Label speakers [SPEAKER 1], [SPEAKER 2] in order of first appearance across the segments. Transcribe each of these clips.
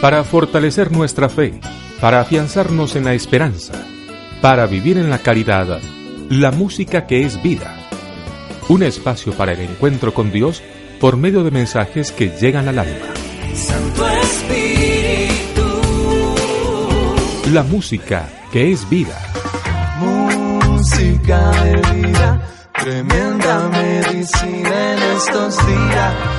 [SPEAKER 1] para fortalecer nuestra fe, para afianzarnos en la esperanza, para vivir en la caridad, la música que es vida. Un espacio para el encuentro con Dios por medio de mensajes que llegan al alma.
[SPEAKER 2] Santo Espíritu.
[SPEAKER 1] La música que es vida.
[SPEAKER 2] Música de vida, tremenda medicina en estos días.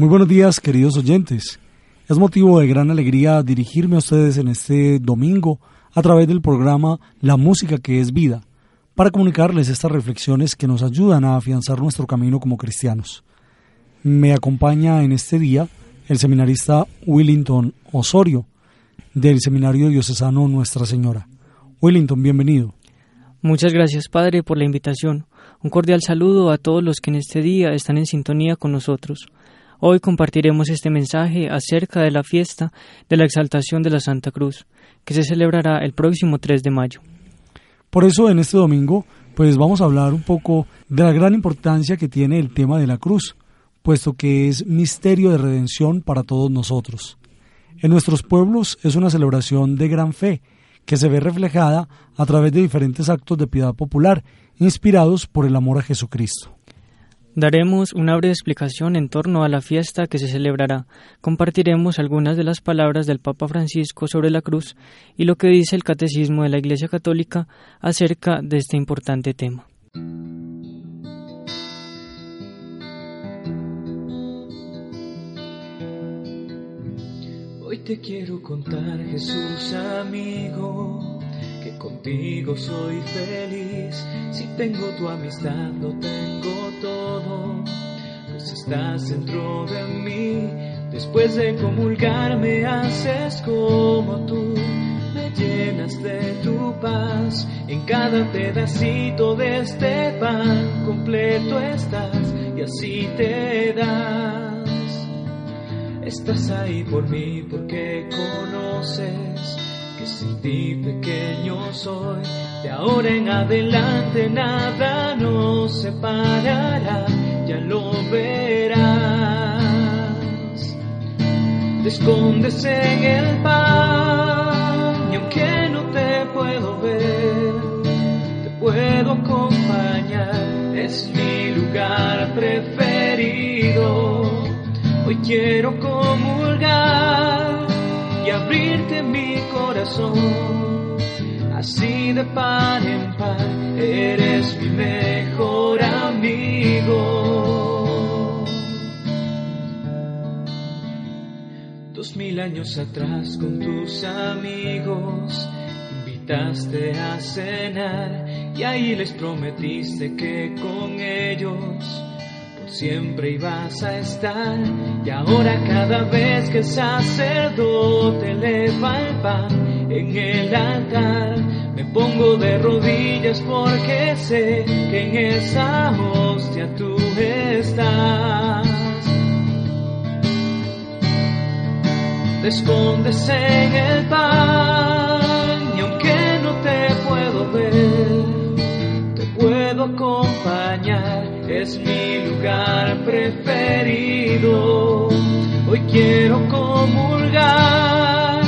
[SPEAKER 3] Muy buenos días, queridos oyentes. Es motivo de gran alegría dirigirme a ustedes en este domingo a través del programa La Música que es Vida, para comunicarles estas reflexiones que nos ayudan a afianzar nuestro camino como cristianos. Me acompaña en este día el seminarista Willington Osorio, del Seminario Diocesano Nuestra Señora. Willington, bienvenido.
[SPEAKER 4] Muchas gracias, Padre, por la invitación. Un cordial saludo a todos los que en este día están en sintonía con nosotros. Hoy compartiremos este mensaje acerca de la fiesta de la exaltación de la Santa Cruz, que se celebrará el próximo 3 de mayo.
[SPEAKER 3] Por eso en este domingo, pues vamos a hablar un poco de la gran importancia que tiene el tema de la cruz, puesto que es misterio de redención para todos nosotros. En nuestros pueblos es una celebración de gran fe, que se ve reflejada a través de diferentes actos de piedad popular, inspirados por el amor a Jesucristo.
[SPEAKER 4] Daremos una breve explicación en torno a la fiesta que se celebrará. Compartiremos algunas de las palabras del Papa Francisco sobre la cruz y lo que dice el Catecismo de la Iglesia Católica acerca de este importante tema.
[SPEAKER 2] Hoy te quiero contar, Jesús amigo, contigo soy feliz. Si tengo tu amistad, lo tengo todo, pues estás dentro de mí. Después de comulgar me haces como tú, me llenas de tu paz. En cada pedacito de este pan completo estás y así te das. Estás ahí por mí porque conoces que sin ti pequeño soy. De ahora en adelante nada nos separará, ya lo verás. Te escondes en el pan aunque no te puedo ver, te puedo acompañar. Es mi lugar preferido. Hoy quiero comulgar y abrirte mi corazón. Así de par en par, eres mi mejor amigo. Dos mil años atrás con tus amigos invitaste a cenar y ahí les prometiste que con ellos siempre ibas a estar. Y ahora cada vez que el sacerdote eleva el pan en el altar, me pongo de rodillas porque sé que en esa hostia tú estás. Te escondes en el pan y aunque no te puedo ver, te puedo acompañar es mi lugar preferido. Hoy quiero comulgar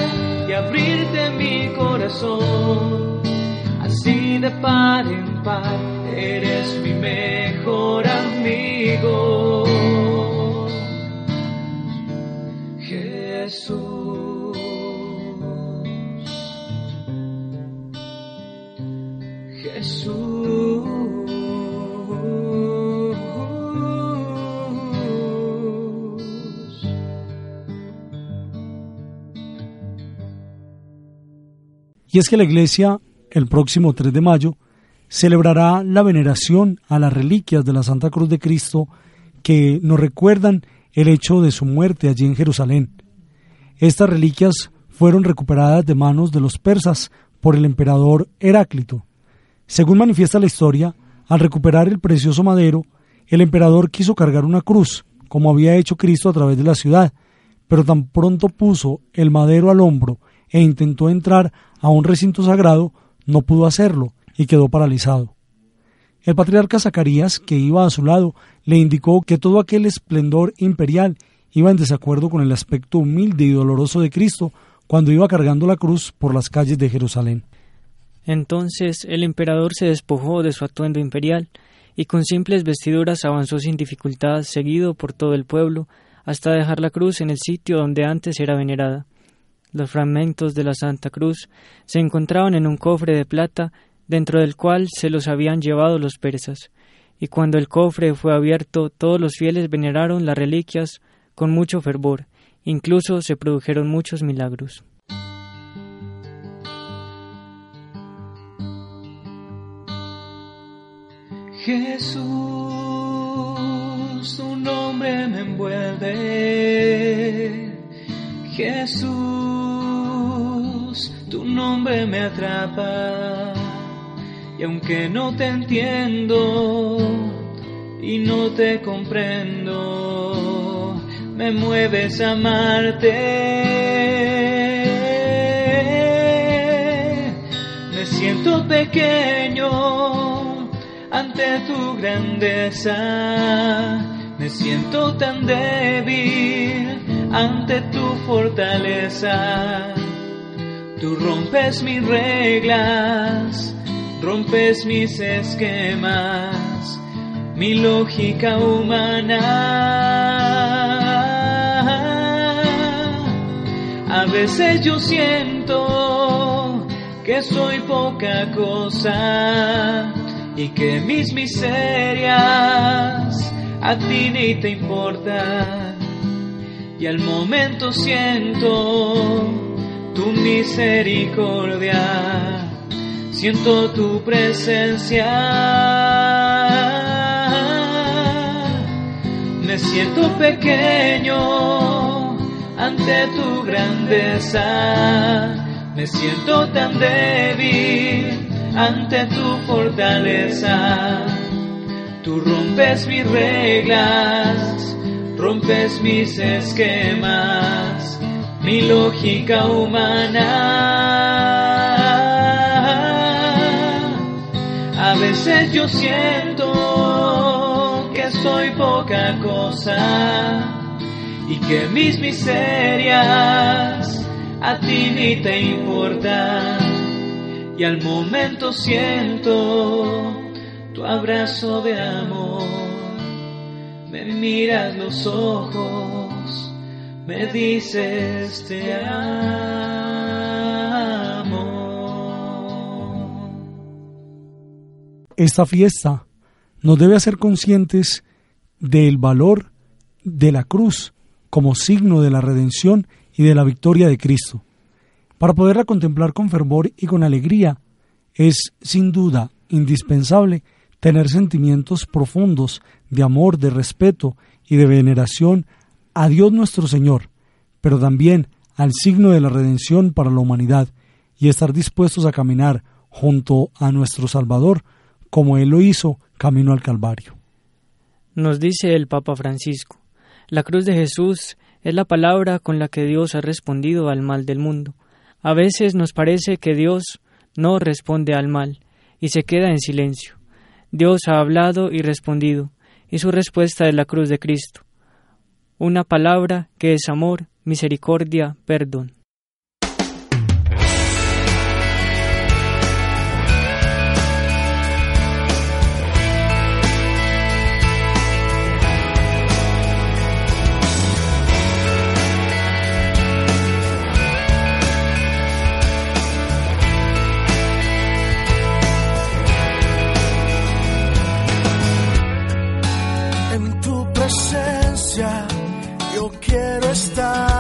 [SPEAKER 2] y abrirte mi corazón. Así de par en par, eres mi mejor amigo. Jesús.
[SPEAKER 3] Y es que la Iglesia, el próximo 3 de mayo, celebrará la veneración a las reliquias de la Santa Cruz de Cristo que nos recuerdan el hecho de su muerte allí en Jerusalén. Estas reliquias fueron recuperadas de manos de los persas por el emperador Heráclito. Según manifiesta la historia, al recuperar el precioso madero, el emperador quiso cargar una cruz, como había hecho Cristo a través de la ciudad, pero tan pronto puso el madero al hombro e intentó entrar a un recinto sagrado, no pudo hacerlo y quedó paralizado. El patriarca Zacarías, que iba a su lado, le indicó que todo aquel esplendor imperial iba en desacuerdo con el aspecto humilde y doloroso de Cristo cuando iba cargando la cruz por las calles de Jerusalén.
[SPEAKER 4] Entonces el emperador se despojó de su atuendo imperial y con simples vestiduras avanzó sin dificultad, seguido por todo el pueblo, hasta dejar la cruz en el sitio donde antes era venerada. Los fragmentos de la Santa Cruz se encontraban en un cofre de plata dentro del cual se los habían llevado los persas, y cuando el cofre fue abierto todos los fieles veneraron las reliquias con mucho fervor, incluso se produjeron muchos milagros.
[SPEAKER 2] Jesús, tu nombre me envuelve. Jesús, tu nombre me atrapa. Y aunque no te entiendo y no te comprendo, me mueves a amarte. Me siento pequeño ante tu grandeza. Me siento tan débil ante tu fortaleza. Tú rompes mis reglas, rompes mis esquemas, mi lógica humana. A veces yo siento que soy poca cosa y que mis miserias a ti ni te importan. y al momento siento tu misericordia, siento tu presencia. Me siento pequeño ante tu grandeza, me siento tan débil ante tu fortaleza. Tú rompes mis reglas, rompes mis esquemas, mi lógica humana. A veces yo siento que soy poca cosa y que mis miserias a ti ni te importan. Y al momento siento tu abrazo de amor. Me miras los ojos, me dices te amo.
[SPEAKER 3] Esta fiesta nos debe hacer conscientes del valor de la cruz como signo de la redención y de la victoria de Cristo. Para poderla contemplar con fervor y con alegría, es sin duda indispensable tener sentimientos profundos de amor, de respeto y de veneración a Dios nuestro Señor, pero también al signo de la redención para la humanidad y estar dispuestos a caminar junto a nuestro Salvador como Él lo hizo camino al Calvario.
[SPEAKER 5] Nos dice el Papa Francisco, la cruz de Jesús es la palabra con la que Dios ha respondido al mal del mundo. A veces nos parece que Dios no responde al mal y se queda en silencio. Dios ha hablado y respondido, y su respuesta es la cruz de Cristo una palabra que es amor, misericordia, perdón.
[SPEAKER 3] Presencia yo quiero estar.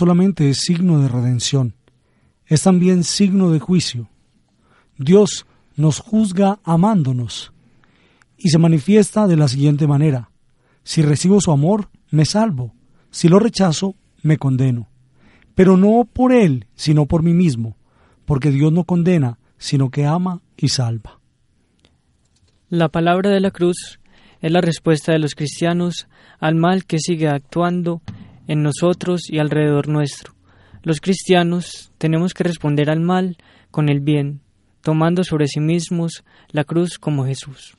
[SPEAKER 3] Solamente es signo de redención, es también signo de juicio. Dios nos juzga amándonos y se manifiesta de la siguiente manera. Si recibo su amor, me salvo. Si lo rechazo, me condeno. Pero no por Él, sino por mí mismo, porque Dios no condena, sino que ama y salva.
[SPEAKER 6] La palabra de la cruz es la respuesta de los cristianos al mal que sigue actuando en nosotros y alrededor nuestro. Los cristianos tenemos que responder al mal con el bien, tomando sobre sí mismos la cruz como Jesús.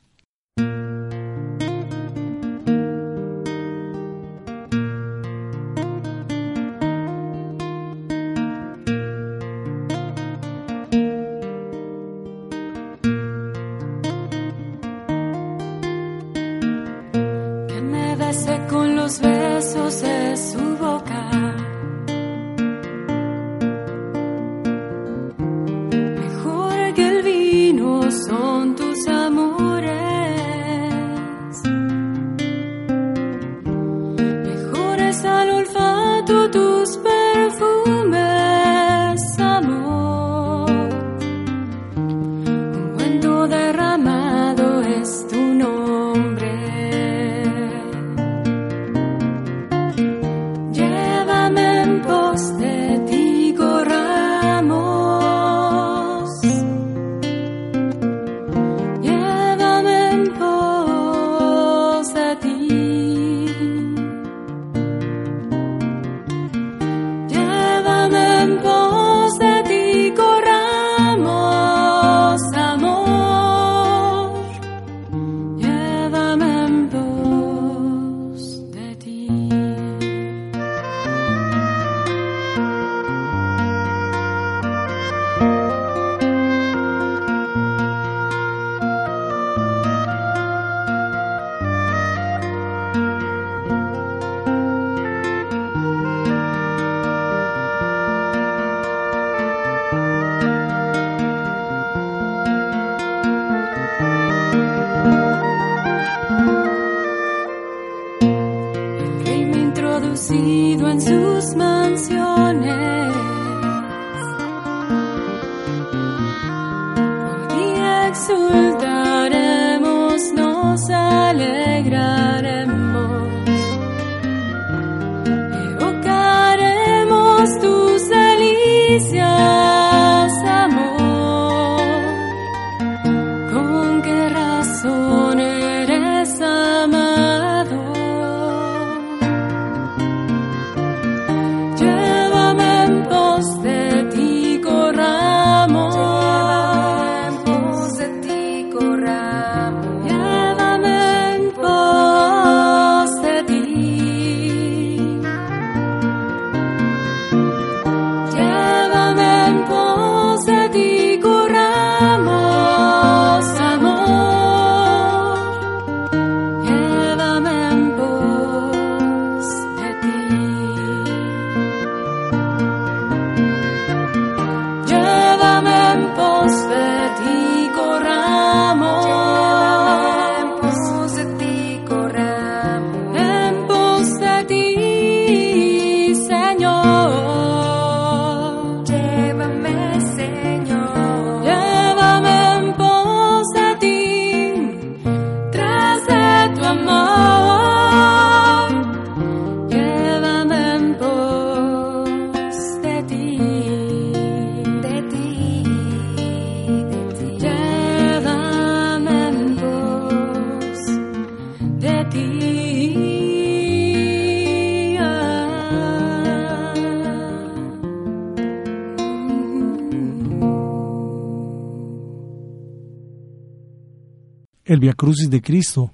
[SPEAKER 3] El Via Crucis de Cristo,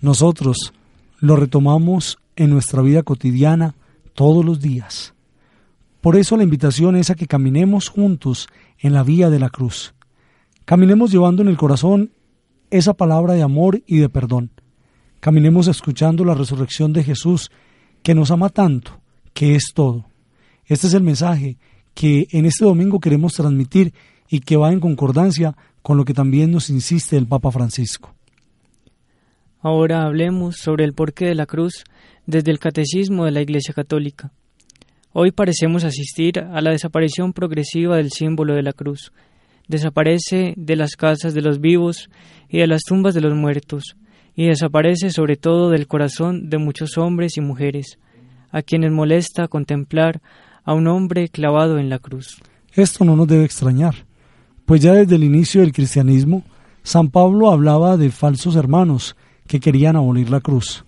[SPEAKER 3] nosotros lo retomamos en nuestra vida cotidiana todos los días. Por eso la invitación es a que caminemos juntos en la vía de la cruz. Caminemos llevando en el corazón esa palabra de amor y de perdón. Caminemos escuchando la resurrección de Jesús, que nos ama tanto, que es todo. Este es el mensaje que en este domingo queremos transmitir y que va en concordancia con lo que también nos insiste el Papa Francisco.
[SPEAKER 6] Ahora hablemos sobre el porqué de la cruz desde el Catecismo de la Iglesia Católica.
[SPEAKER 4] Hoy parecemos asistir a la desaparición progresiva del símbolo de la cruz. Desaparece de las casas de los vivos y de las tumbas de los muertos, y desaparece sobre todo del corazón de muchos hombres y mujeres, a quienes molesta contemplar a un hombre clavado en la cruz.
[SPEAKER 3] Esto no nos debe extrañar, pues ya desde el inicio del cristianismo, San Pablo hablaba de falsos hermanos que querían abolir la cruz.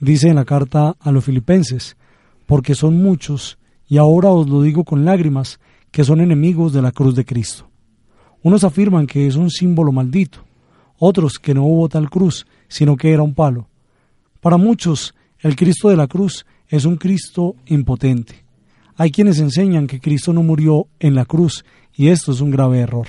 [SPEAKER 3] Dice en la carta a los filipenses, porque son muchos, y ahora os lo digo con lágrimas, que son enemigos de la cruz de Cristo. Unos afirman que es un símbolo maldito, otros que no hubo tal cruz, sino que era un palo. Para muchos, el Cristo de la cruz es un Cristo impotente. Hay quienes enseñan que Cristo no murió en la cruz, y esto es un grave error.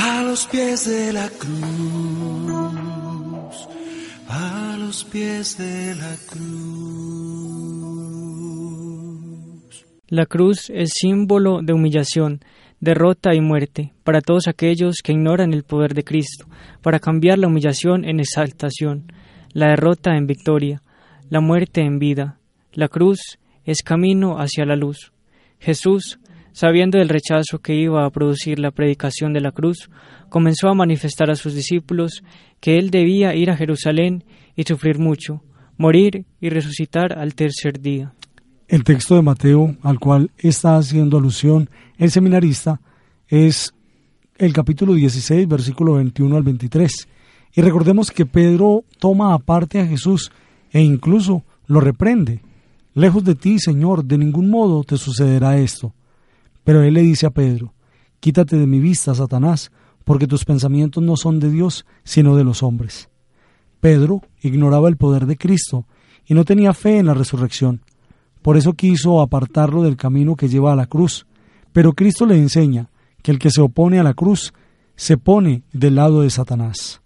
[SPEAKER 7] a los pies de la cruz, a los pies de la cruz.
[SPEAKER 4] La cruz es símbolo de humillación, derrota y muerte para todos aquellos que ignoran el poder de Cristo, para cambiar la humillación en exaltación. la derrota en victoria, la muerte en vida. La cruz es camino hacia la luz. Jesús, sabiendo del rechazo que iba a producir la predicación de la cruz, comenzó a manifestar a sus discípulos que él debía ir a Jerusalén y sufrir mucho, morir y resucitar al tercer día.
[SPEAKER 8] El texto de Mateo al cual está haciendo alusión el seminarista es el capítulo 16, versículo 21 al 23. Y recordemos que Pedro toma aparte a Jesús e incluso lo reprende. Lejos de ti, Señor, de ningún modo te sucederá esto. Pero él le dice a Pedro, Quítate de mi vista, Satanás, porque tus pensamientos no son de Dios, sino de los hombres. Pedro ignoraba el poder de Cristo y no tenía fe en la resurrección. Por eso quiso apartarlo del camino que lleva a la cruz. Pero Cristo le enseña que el que se opone a la cruz se pone del lado de Satanás.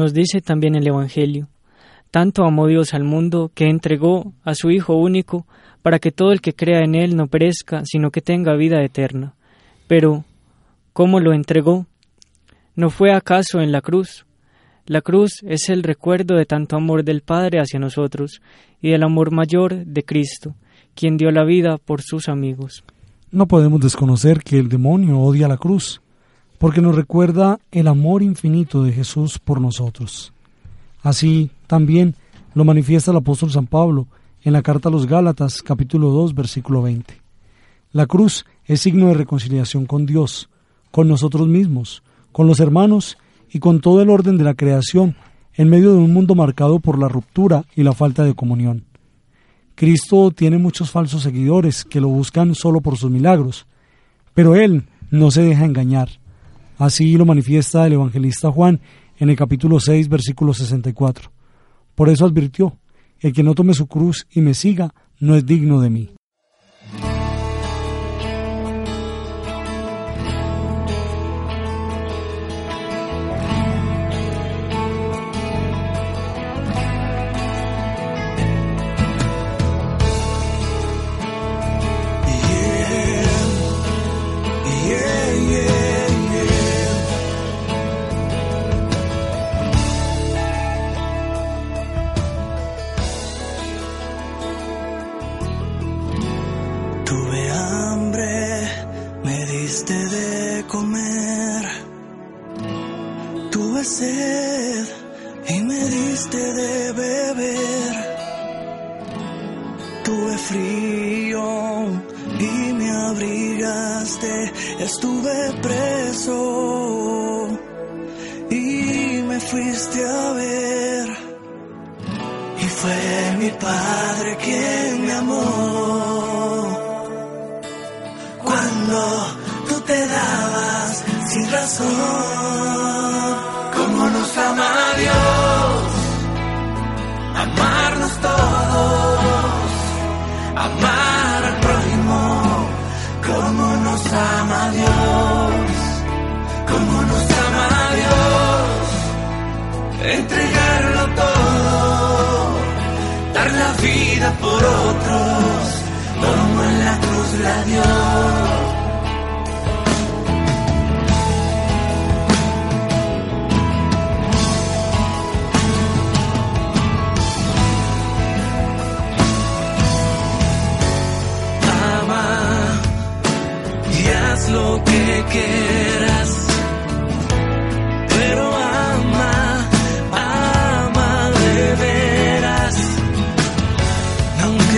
[SPEAKER 4] Nos dice también el Evangelio, tanto amó Dios al mundo que entregó a su Hijo único para que todo el que crea en Él no perezca, sino que tenga vida eterna. Pero, ¿cómo lo entregó? ¿No fue acaso en la cruz? La cruz es el recuerdo de tanto amor del Padre hacia nosotros y del amor mayor de Cristo, quien dio la vida por sus amigos.
[SPEAKER 3] No podemos desconocer que el demonio odia la cruz porque nos recuerda el amor infinito de Jesús por nosotros. Así también lo manifiesta el apóstol San Pablo en la carta a los Gálatas capítulo 2 versículo 20. La cruz es signo de reconciliación con Dios, con nosotros mismos, con los hermanos y con todo el orden de la creación en medio de un mundo marcado por la ruptura y la falta de comunión. Cristo tiene muchos falsos seguidores que lo buscan solo por sus milagros, pero Él no se deja engañar. Así lo manifiesta el evangelista Juan en el capítulo 6, versículo 64. Por eso advirtió, el que no tome su cruz y me siga no es digno de mí.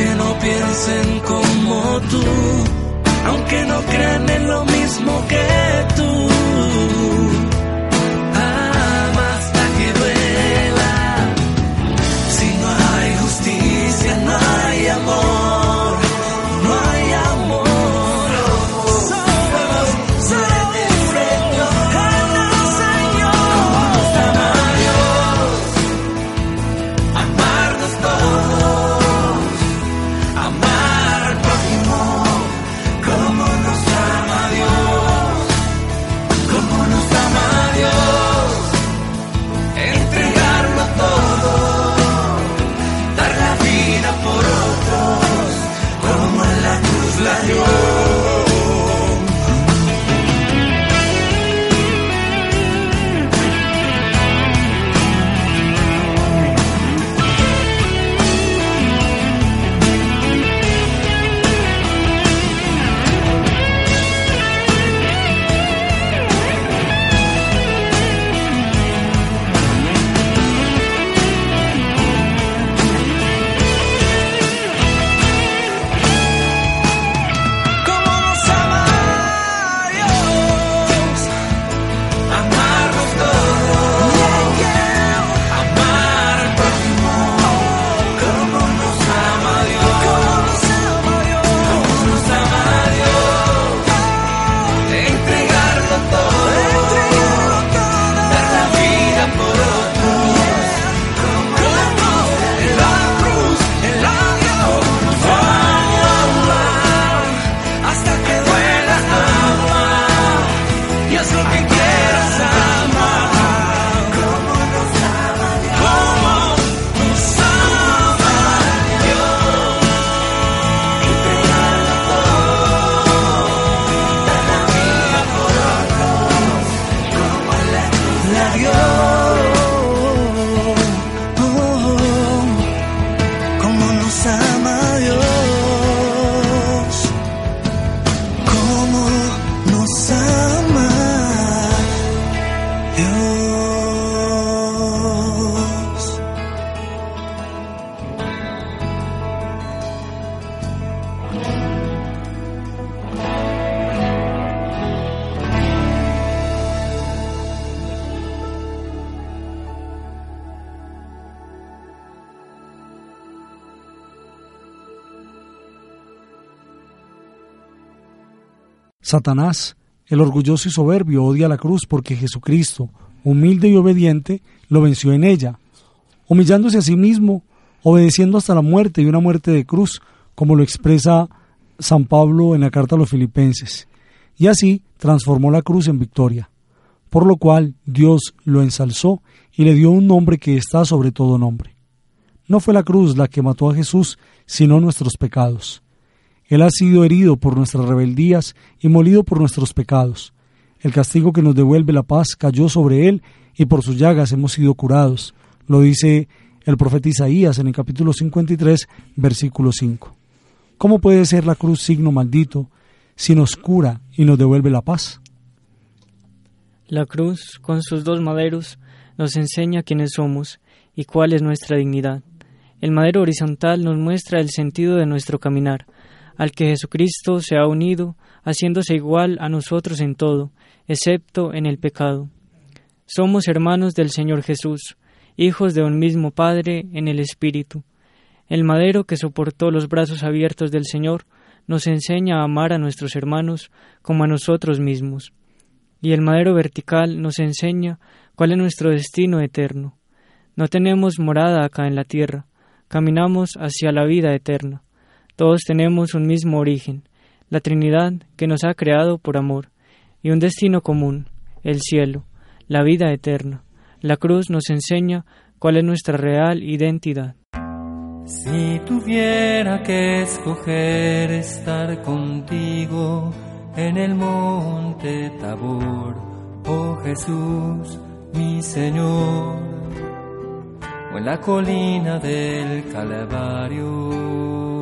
[SPEAKER 9] aunque no piensen como tú, aunque no crean en lo mismo que tú.
[SPEAKER 3] Satanás, el orgulloso y soberbio, odia la cruz porque Jesucristo, humilde y obediente, lo venció en ella, humillándose a sí mismo, obedeciendo hasta la muerte y una muerte de cruz, como lo expresa San Pablo en la carta a los filipenses, y así transformó la cruz en victoria, por lo cual Dios lo ensalzó y le dio un nombre que está sobre todo nombre. No fue la cruz la que mató a Jesús, sino nuestros pecados. Él ha sido herido por nuestras rebeldías y molido por nuestros pecados. El castigo que nos devuelve la paz cayó sobre él y por sus llagas hemos sido curados. Lo dice el profeta Isaías en el capítulo 53, versículo 5. ¿Cómo puede ser la cruz signo maldito si nos cura y nos devuelve la paz?
[SPEAKER 4] La cruz, con sus dos maderos, nos enseña quiénes somos y cuál es nuestra dignidad. El madero horizontal nos muestra el sentido de nuestro caminar, al que Jesucristo se ha unido, haciéndose igual a nosotros en todo, excepto en el pecado. Somos hermanos del Señor Jesús, hijos de un mismo Padre en el Espíritu. El madero que soportó los brazos abiertos del Señor nos enseña a amar a nuestros hermanos como a nosotros mismos. Y el madero vertical nos enseña cuál es nuestro destino eterno. No tenemos morada acá en la tierra, caminamos hacia la vida eterna. Todos tenemos un mismo origen, la Trinidad que nos ha creado por amor, y un destino común, el cielo, la vida eterna. La cruz nos enseña cuál es nuestra real identidad.
[SPEAKER 10] Si tuviera que escoger estar contigo en el monte Tabor, oh Jesús, mi Señor, o en la colina del Calvario.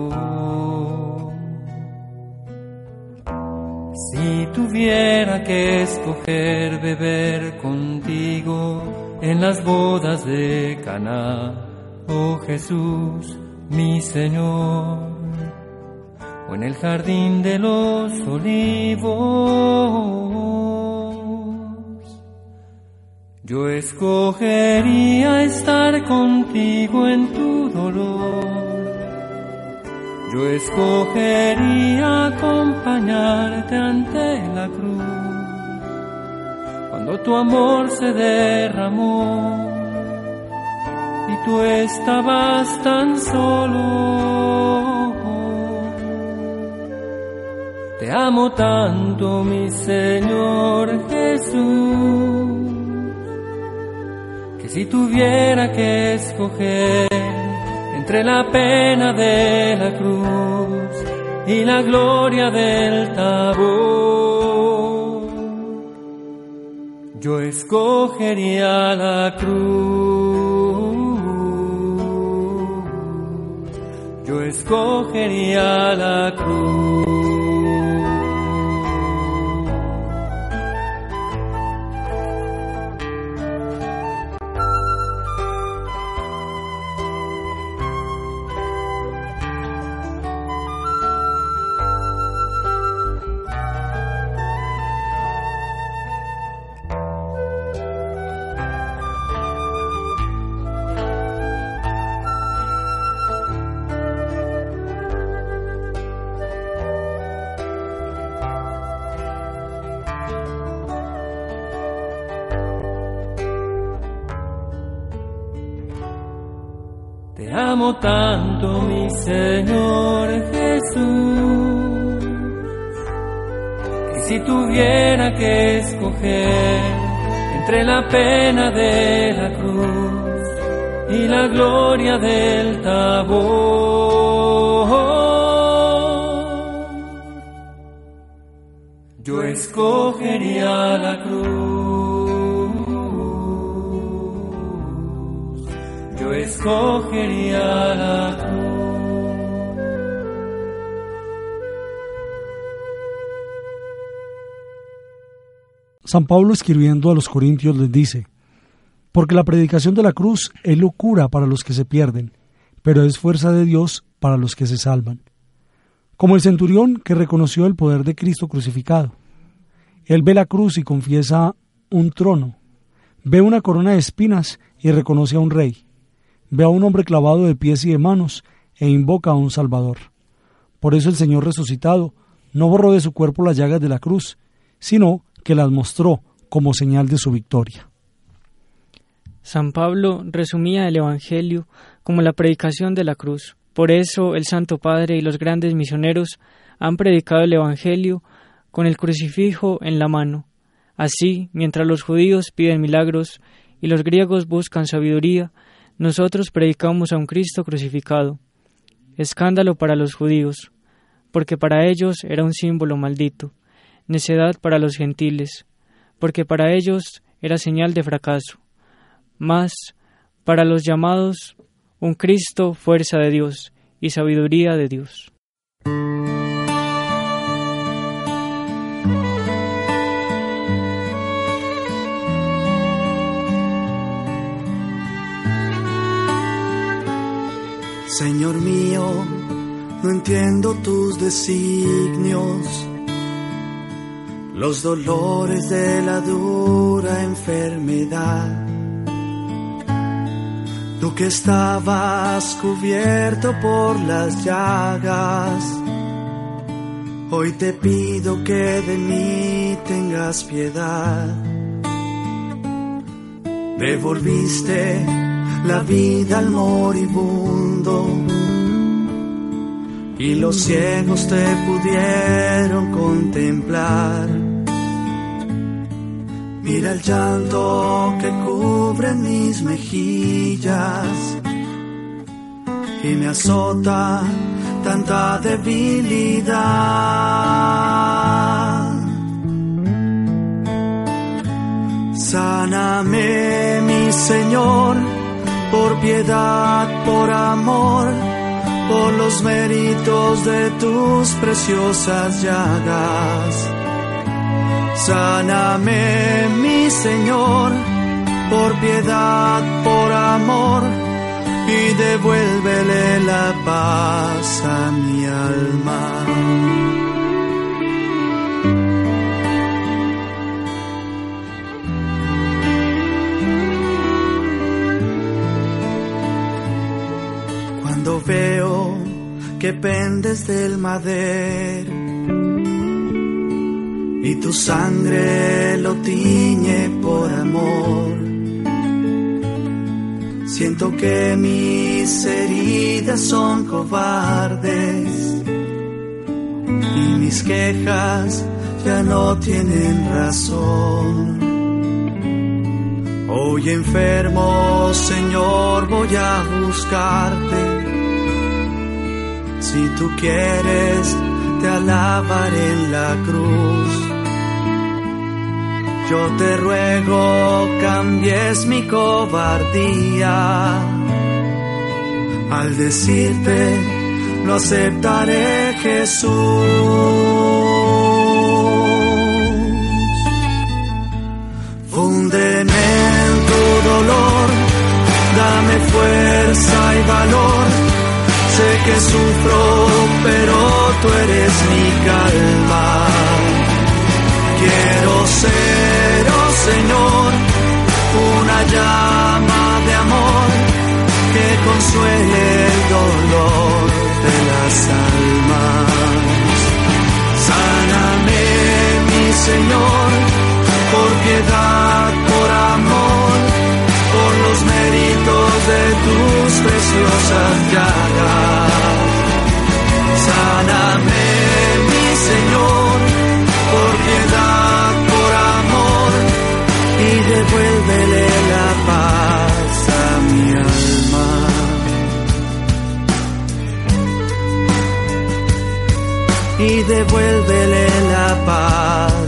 [SPEAKER 10] Si tuviera que escoger beber contigo, en las bodas de Caná, oh Jesús, mi Señor, o en el jardín de los olivos. Yo escogería estar contigo en tu dolor. Yo escogería acompañarte ante la cruz cuando tu amor se derramó y tú estabas tan solo. Te amo tanto, mi Señor Jesús, que si tuviera que escoger entre la pena de la cruz y la gloria del tabor, yo escogería la cruz. Yo escogería la cruz. Escogería la
[SPEAKER 3] San Pablo escribiendo a los Corintios les dice, porque la predicación de la cruz es locura para los que se pierden, pero es fuerza de Dios para los que se salvan. Como el centurión que reconoció el poder de Cristo crucificado. Él ve la cruz y confiesa un trono, ve una corona de espinas y reconoce a un rey ve a un hombre clavado de pies y de manos e invoca a un Salvador. Por eso el Señor resucitado no borró de su cuerpo las llagas de la cruz, sino que las mostró como señal de su victoria.
[SPEAKER 4] San Pablo resumía el Evangelio como la predicación de la cruz. Por eso el Santo Padre y los grandes misioneros han predicado el Evangelio con el crucifijo en la mano. Así, mientras los judíos piden milagros y los griegos buscan sabiduría, nosotros predicamos a un Cristo crucificado. Escándalo para los judíos, porque para ellos era un símbolo maldito, necedad para los gentiles, porque para ellos era señal de fracaso, mas para los llamados un Cristo fuerza de Dios y sabiduría de Dios.
[SPEAKER 7] Señor mío, no entiendo tus designios, los dolores de la dura enfermedad. Tú que estabas cubierto por las llagas, hoy te pido que de mí tengas piedad. Devolviste la vida al moribundo y los ciegos te pudieron contemplar. Mira el llanto que cubre mis mejillas y me azota tanta debilidad. Sáname, mi Señor por piedad, por amor, por los méritos de tus preciosas llagas. Sáname, mi Señor, por piedad, por amor, y devuélvele la paz a mi alma. Veo que pendes del madero y tu sangre lo tiñe por amor. Siento que mis heridas son cobardes y mis quejas ya no tienen razón. Hoy enfermo, Señor, voy a buscarte si tú quieres, te alabaré en la cruz. Yo te ruego, cambies mi cobardía. Al decirte, lo aceptaré Jesús. Fúndeme en tu dolor, dame fuerza y valor sé que sufro, pero tú eres mi calma. Quiero ser, oh Señor, una llama de amor que consuele el dolor de las almas. Sáname, mi Señor, por piedad, por amor, de tus preciosas llagas. devuélvele la paz a mi alma. Y devuélvele la paz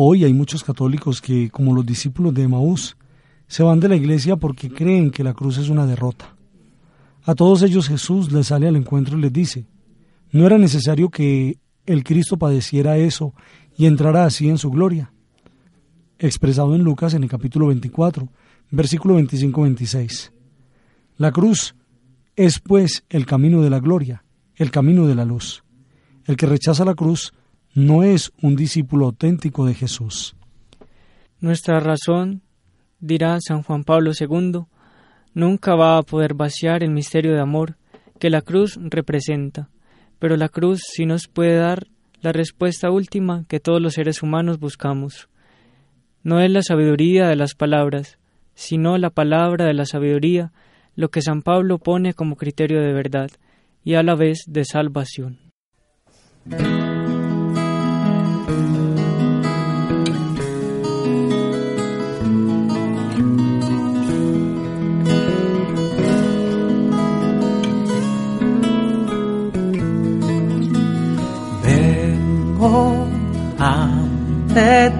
[SPEAKER 3] Hoy hay muchos católicos que, como los discípulos de Maús, se van de la iglesia porque creen que la cruz es una derrota. A todos ellos Jesús les sale al encuentro y les dice, no era necesario que el Cristo padeciera eso y entrara así en su gloria. Expresado en Lucas en el capítulo 24, versículo 25-26. La cruz es pues el camino de la gloria, el camino de la luz. El que rechaza la cruz no es un discípulo auténtico de Jesús.
[SPEAKER 4] Nuestra razón, dirá San Juan Pablo II, nunca va a poder vaciar el misterio de amor que la cruz representa, pero la cruz sí nos puede dar la respuesta última que todos los seres humanos buscamos. No es la sabiduría de las palabras, sino la palabra de la sabiduría lo que San Pablo pone como criterio de verdad y a la vez de salvación.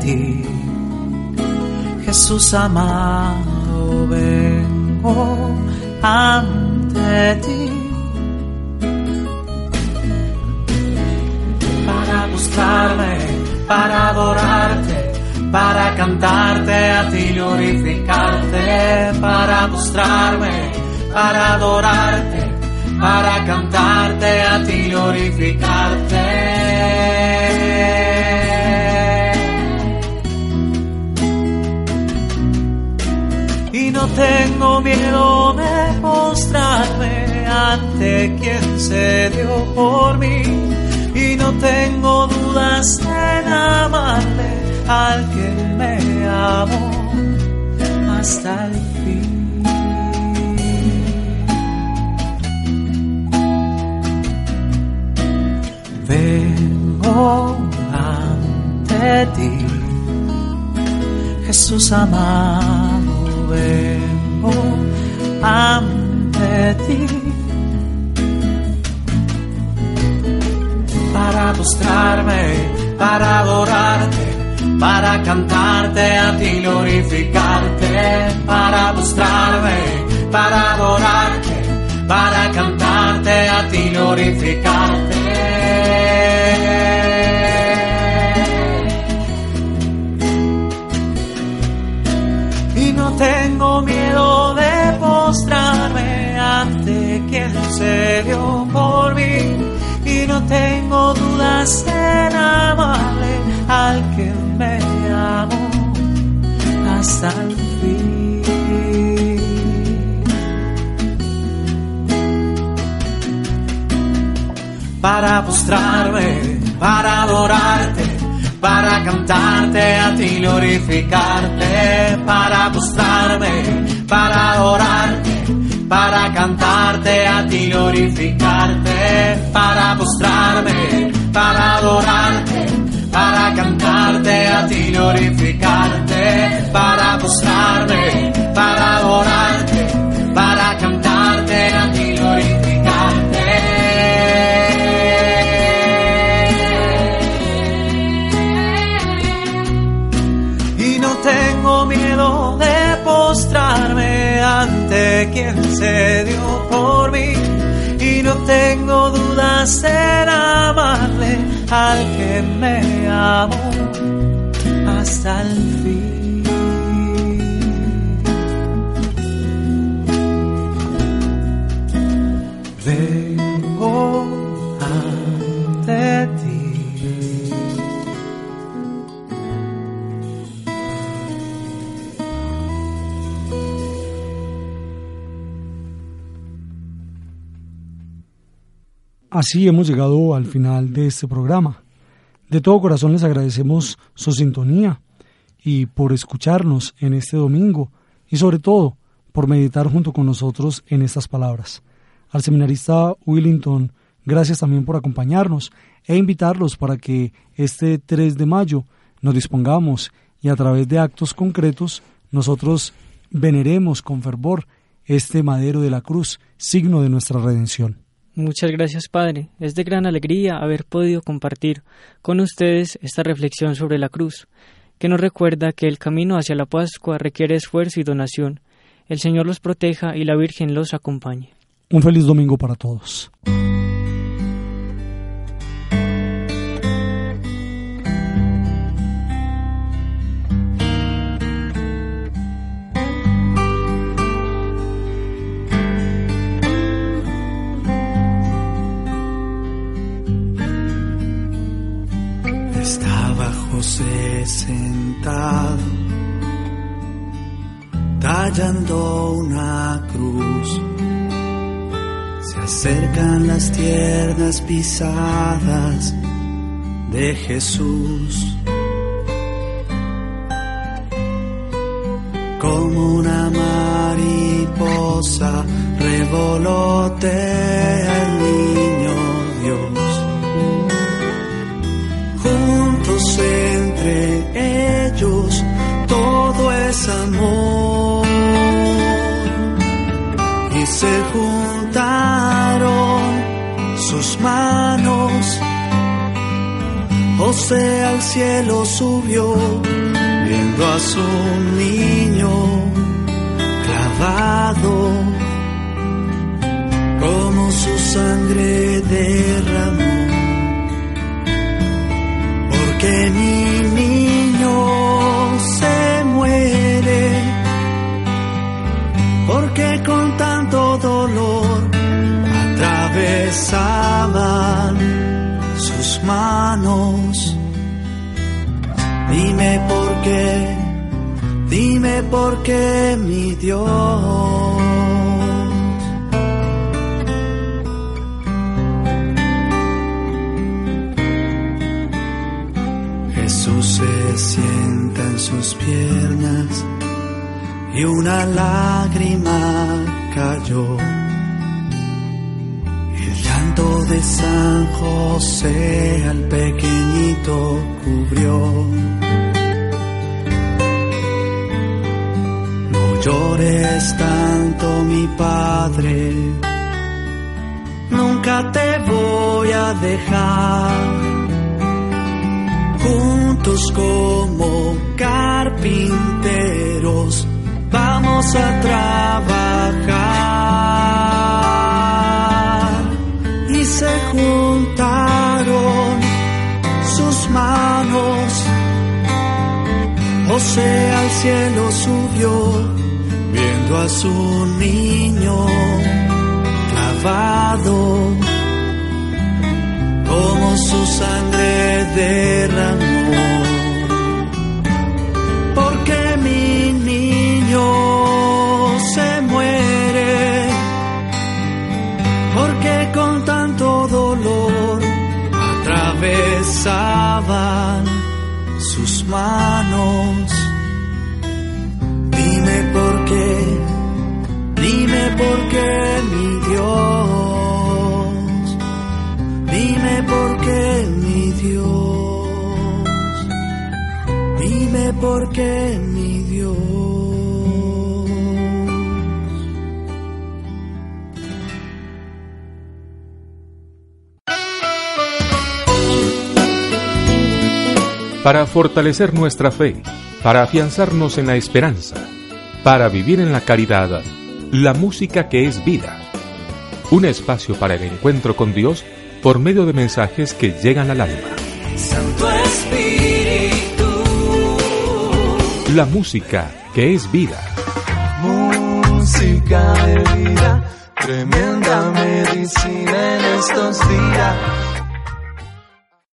[SPEAKER 11] Ti, Jesús amado, vengo ante ti. Para buscarme, para adorarte, para cantarte a ti, glorificarte, para mostrarme, para adorarte, para cantarte a ti, glorificarte. Tengo miedo de mostrarme ante quien se dio por mí y no tengo dudas en amarle al que me amó hasta el fin. Vengo ante ti, Jesús amado ante ti para mostrarme, para adorarte, para cantarte a ti, glorificarte, para mostrarme, para adorarte, para cantarte a ti, glorificarte. Dio por mí y no tengo dudas en amarle al que me amó hasta el fin. Para postrarme, para adorarte para cantarte a ti, glorificarte, para mostrarme, para adorarte, para cantarte a ti, glorificarte, para mostrarme, para adorarte, para cantarte a ti, glorificarte, para mostrarme, para adorarte, quien se dio por mí y no tengo dudas en amarle al que me amó hasta el fin.
[SPEAKER 3] Así hemos llegado al final de este programa. De todo corazón les agradecemos su sintonía y por escucharnos en este domingo y sobre todo por meditar junto con nosotros en estas palabras. Al seminarista Willington, gracias también por acompañarnos e invitarlos para que este 3 de mayo nos dispongamos y a través de actos concretos nosotros veneremos con fervor este madero de la cruz, signo de nuestra redención.
[SPEAKER 4] Muchas gracias, Padre. Es de gran alegría haber podido compartir con ustedes esta reflexión sobre la cruz, que nos recuerda que el camino hacia la Pascua requiere esfuerzo y donación. El Señor los proteja y la Virgen los acompañe.
[SPEAKER 3] Un feliz domingo para todos.
[SPEAKER 7] José sentado, tal rayando una cruz. Se acercan las tiernas pisadas de Jesús. Como una mariposa revolotea niño entre ellos todo es amor. Y se juntaron sus manos. José al cielo subió viendo a su niño clavado como su sangre derramó. Porque mi niño se muere, porque con tanto dolor atravesaban sus manos. Dime por qué, dime por qué mi Dios. Se sienta en sus piernas y una lágrima cayó. El llanto de San José al pequeñito cubrió. No llores tanto, mi padre, nunca te voy a dejar como carpinteros vamos a trabajar. Y se juntaron sus manos, José al cielo subió, viendo a su niño clavado como su sangre derramó. Atravesaban sus manos. Dime por qué, dime por qué mi Dios. Dime por qué mi Dios, dime por qué
[SPEAKER 1] Para fortalecer nuestra fe, para afianzarnos en la esperanza, para vivir en la caridad, la música que es vida. Un espacio para el encuentro con Dios por medio de mensajes que llegan al alma.
[SPEAKER 11] Santo Espíritu,
[SPEAKER 1] La música que es vida.
[SPEAKER 12] música de vida, tremenda medicina en estos días.